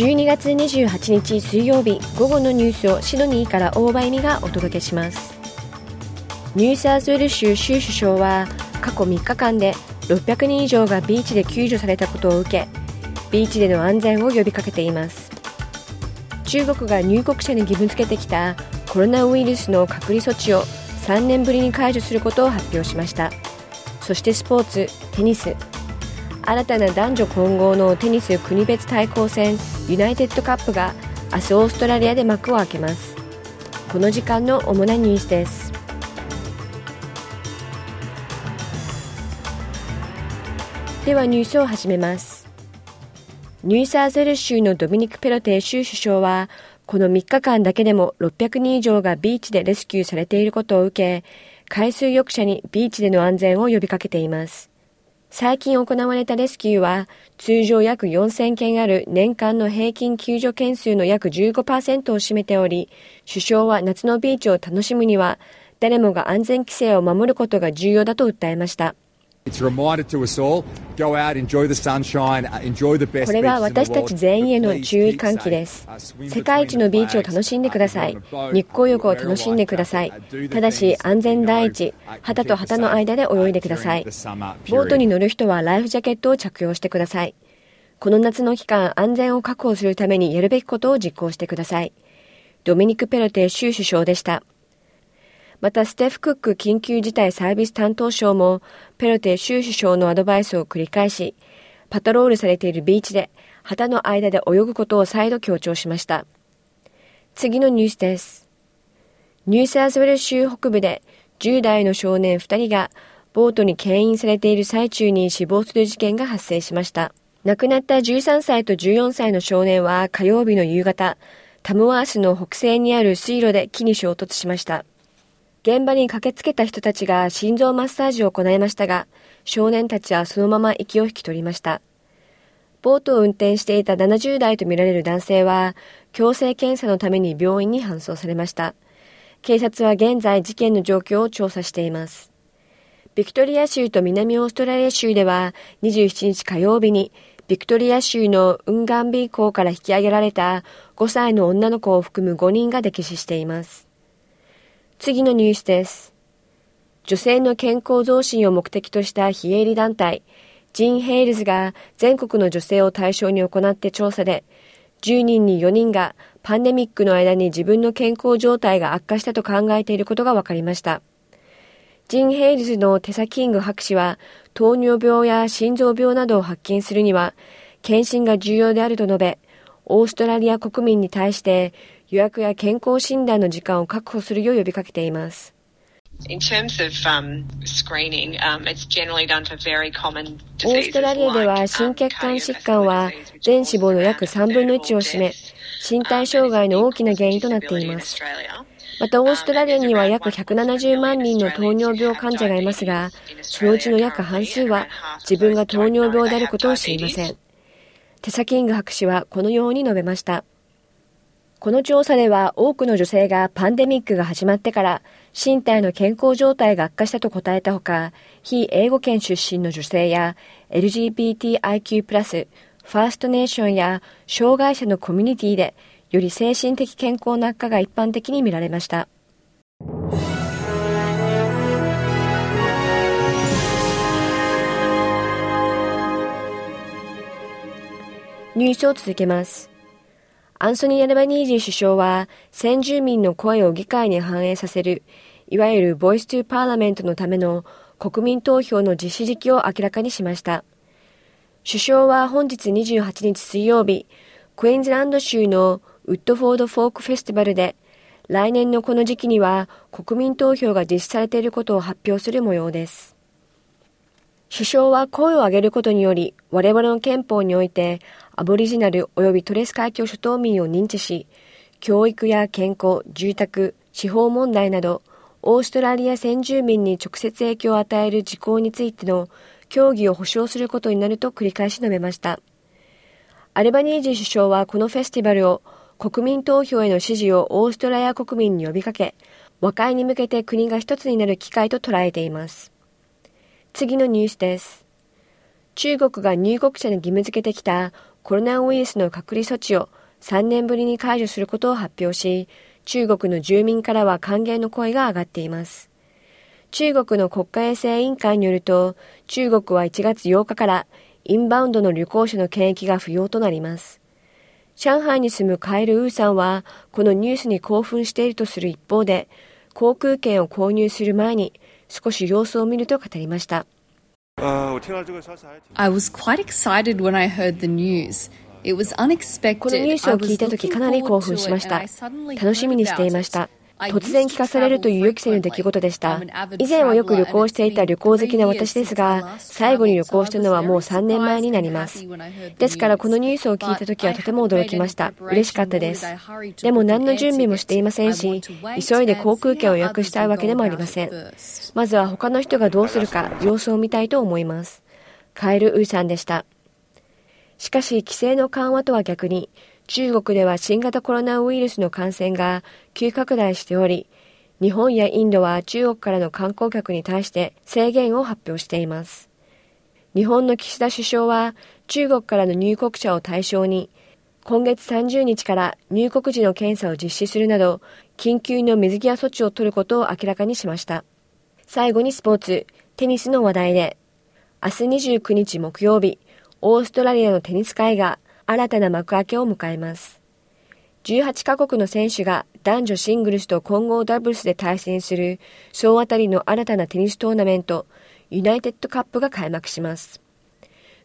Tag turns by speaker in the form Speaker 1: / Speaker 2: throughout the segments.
Speaker 1: 12月28日水曜日午後のニュースをシドニーから大場恵美がお届けします。ニューサーズウェル州州首相は過去3日間で600人以上がビーチで救助されたことを受けビーチでの安全を呼びかけています。中国が入国者に義務付けてきたコロナウイルスの隔離措置を3年ぶりに解除することを発表しました。そしてスポーツテニス新たな男女混合のテニス国別対抗戦ユナイテッドカップが明日オーストラリアで幕を開けます。この時間の主なニュースです。ではニュースを始めます。ニューサーゼル州のドミニク・ペロテ州首相はこの3日間だけでも600人以上がビーチでレスキューされていることを受け海水浴者にビーチでの安全を呼びかけています。最近行われたレスキューは通常約4000件ある年間の平均救助件数の約15%を占めており、首相は夏のビーチを楽しむには誰もが安全規制を守ることが重要だと訴えました。これは私たち全員への注意喚起です。世界一のビーチを楽しんでください。日光浴を楽しんでください。ただし安全第一、旗と旗の間で泳いでください。ボートに乗る人はライフジャケットを着用してください。この夏の期間、安全を確保するためにやるべきことを実行してください。ドミニク・ペロテ州首相でした。またステフ・クック緊急事態サービス担当省もペロテ州首相のアドバイスを繰り返し、パトロールされているビーチで旗の間で泳ぐことを再度強調しました。次のニュースです。ニューサーズウェル州北部で10代の少年2人がボートに牽引されている最中に死亡する事件が発生しました。亡くなった13歳と14歳の少年は火曜日の夕方、タムワースの北西にある水路で木に衝突しました。現場に駆けつけた人たちが心臓マッサージを行いましたが、少年たちはそのまま息を引き取りました。ボートを運転していた70代とみられる男性は、強制検査のために病院に搬送されました。警察は現在事件の状況を調査しています。ビクトリア州と南オーストラリア州では27日火曜日にビクトリア州のウンガンビー港から引き上げられた5歳の女の子を含む5人が溺死しています。次のニュースです。女性の健康増進を目的とした非営利団体、ジン・ヘイルズが全国の女性を対象に行った調査で、10人に4人がパンデミックの間に自分の健康状態が悪化したと考えていることが分かりました。ジン・ヘイルズのテサ・キング博士は、糖尿病や心臓病などを発見するには、検診が重要であると述べ、オーストラリア国民に対して予約や健康診断の時間を確保するよう呼びかけています。オーストラリアでは心血管疾患は全死亡の約3分の1を占め、身体障害の大きな原因となっています。またオーストラリアには約170万人の糖尿病患者がいますが、そのうちの約半数は自分が糖尿病であることを知りません。テサキング博士はこのように述べました。この調査では多くの女性がパンデミックが始まってから身体の健康状態が悪化したと答えたほか、非英語圏出身の女性や LGBTIQ+, ファーストネーションや障害者のコミュニティでより精神的健康な悪化が一般的に見られました。ニュースを続けます。アンソニー・アルバニージー首相は先住民の声を議会に反映させるいわゆるボイス・トゥ・パーラメントのための国民投票の実施時期を明らかにしました。首相は本日28日水曜日、クイーンズランド州のウッドフォード・フォーク・フェスティバルで来年のこの時期には国民投票が実施されていることを発表する模様です。首相は声を上げることにより我々の憲法においてアボリジナル及びトレス海峡諸島民を認知し、教育や健康、住宅、司法問題など、オーストラリア先住民に直接影響を与える事項についての協議を保障することになると繰り返し述べました。アルバニージー首相はこのフェスティバルを国民投票への支持をオーストラリア国民に呼びかけ、和解に向けて国が一つになる機会と捉えています。次のニュースです。中国が入国者に義務付けてきたコロナウイルスの隔離措置を3年ぶりに解除することを発表し、中国の住民からは歓迎の声が上がっています。中国の国家衛生委員会によると、中国は1月8日からインバウンドの旅行者の検疫が不要となります。上海に住むカエル・ウーさんは、このニュースに興奮しているとする一方で、航空券を購入する前に少し様子を見ると語りました。このニュースを聞いたとき、かなり興奮しました。楽しみにしていました。突然聞かされるという予期せぬ出来事でした。以前はよく旅行していた旅行好きな私ですが、最後に旅行したのはもう3年前になります。ですからこのニュースを聞いた時はとても驚きました。嬉しかったです。でも何の準備もしていませんし、急いで航空券を予約したいわけでもありません。まずは他の人がどうするか様子を見たいと思います。カエル・ウーさんでした。しかし、規制の緩和とは逆に、中国では新型コロナウイルスの感染が急拡大しており、日本やインドは中国からの観光客に対して制限を発表しています。日本の岸田首相は中国からの入国者を対象に今月30日から入国時の検査を実施するなど緊急の水際措置を取ることを明らかにしました。最後にスポーツ、テニスの話題で明日29日木曜日、オーストラリアのテニス界が新たな幕開けを迎えます。18カ国の選手が男女シングルスと混合ダブルスで対戦する総当たりの新たなテニストーナメント、ユナイテッドカップが開幕します。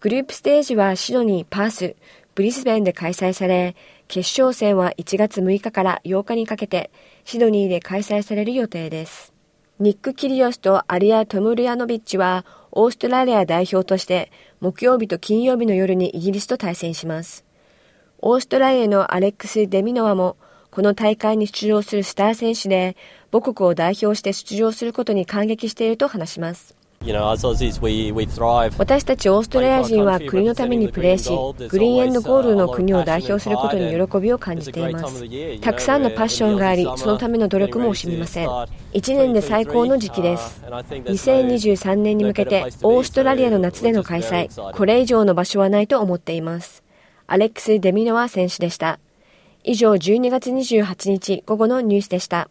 Speaker 1: グループステージはシドニー、パース、ブリスベンで開催され、決勝戦は1月6日から8日にかけてシドニーで開催される予定です。ニック・キリオスとアリア・トムルヤノビッチはオーストラリア代表として木曜日と金曜日の夜にイギリスと対戦します。オーストラリアのアレックス・デミノワもこの大会に出場するスター選手で母国を代表して出場することに感激していると話します。私たちオーストラリア人は国のためにプレーし、グリーンゴールドの国を代表することに喜びを感じています。たくさんのパッションがあり、そのための努力も惜しみません。1年で最高の時期です。2023年に向けてオーストラリアの夏での開催、これ以上の場所はないと思っています。アレックス・デミノワ選手でした。以上12月28日午後のニュースでした。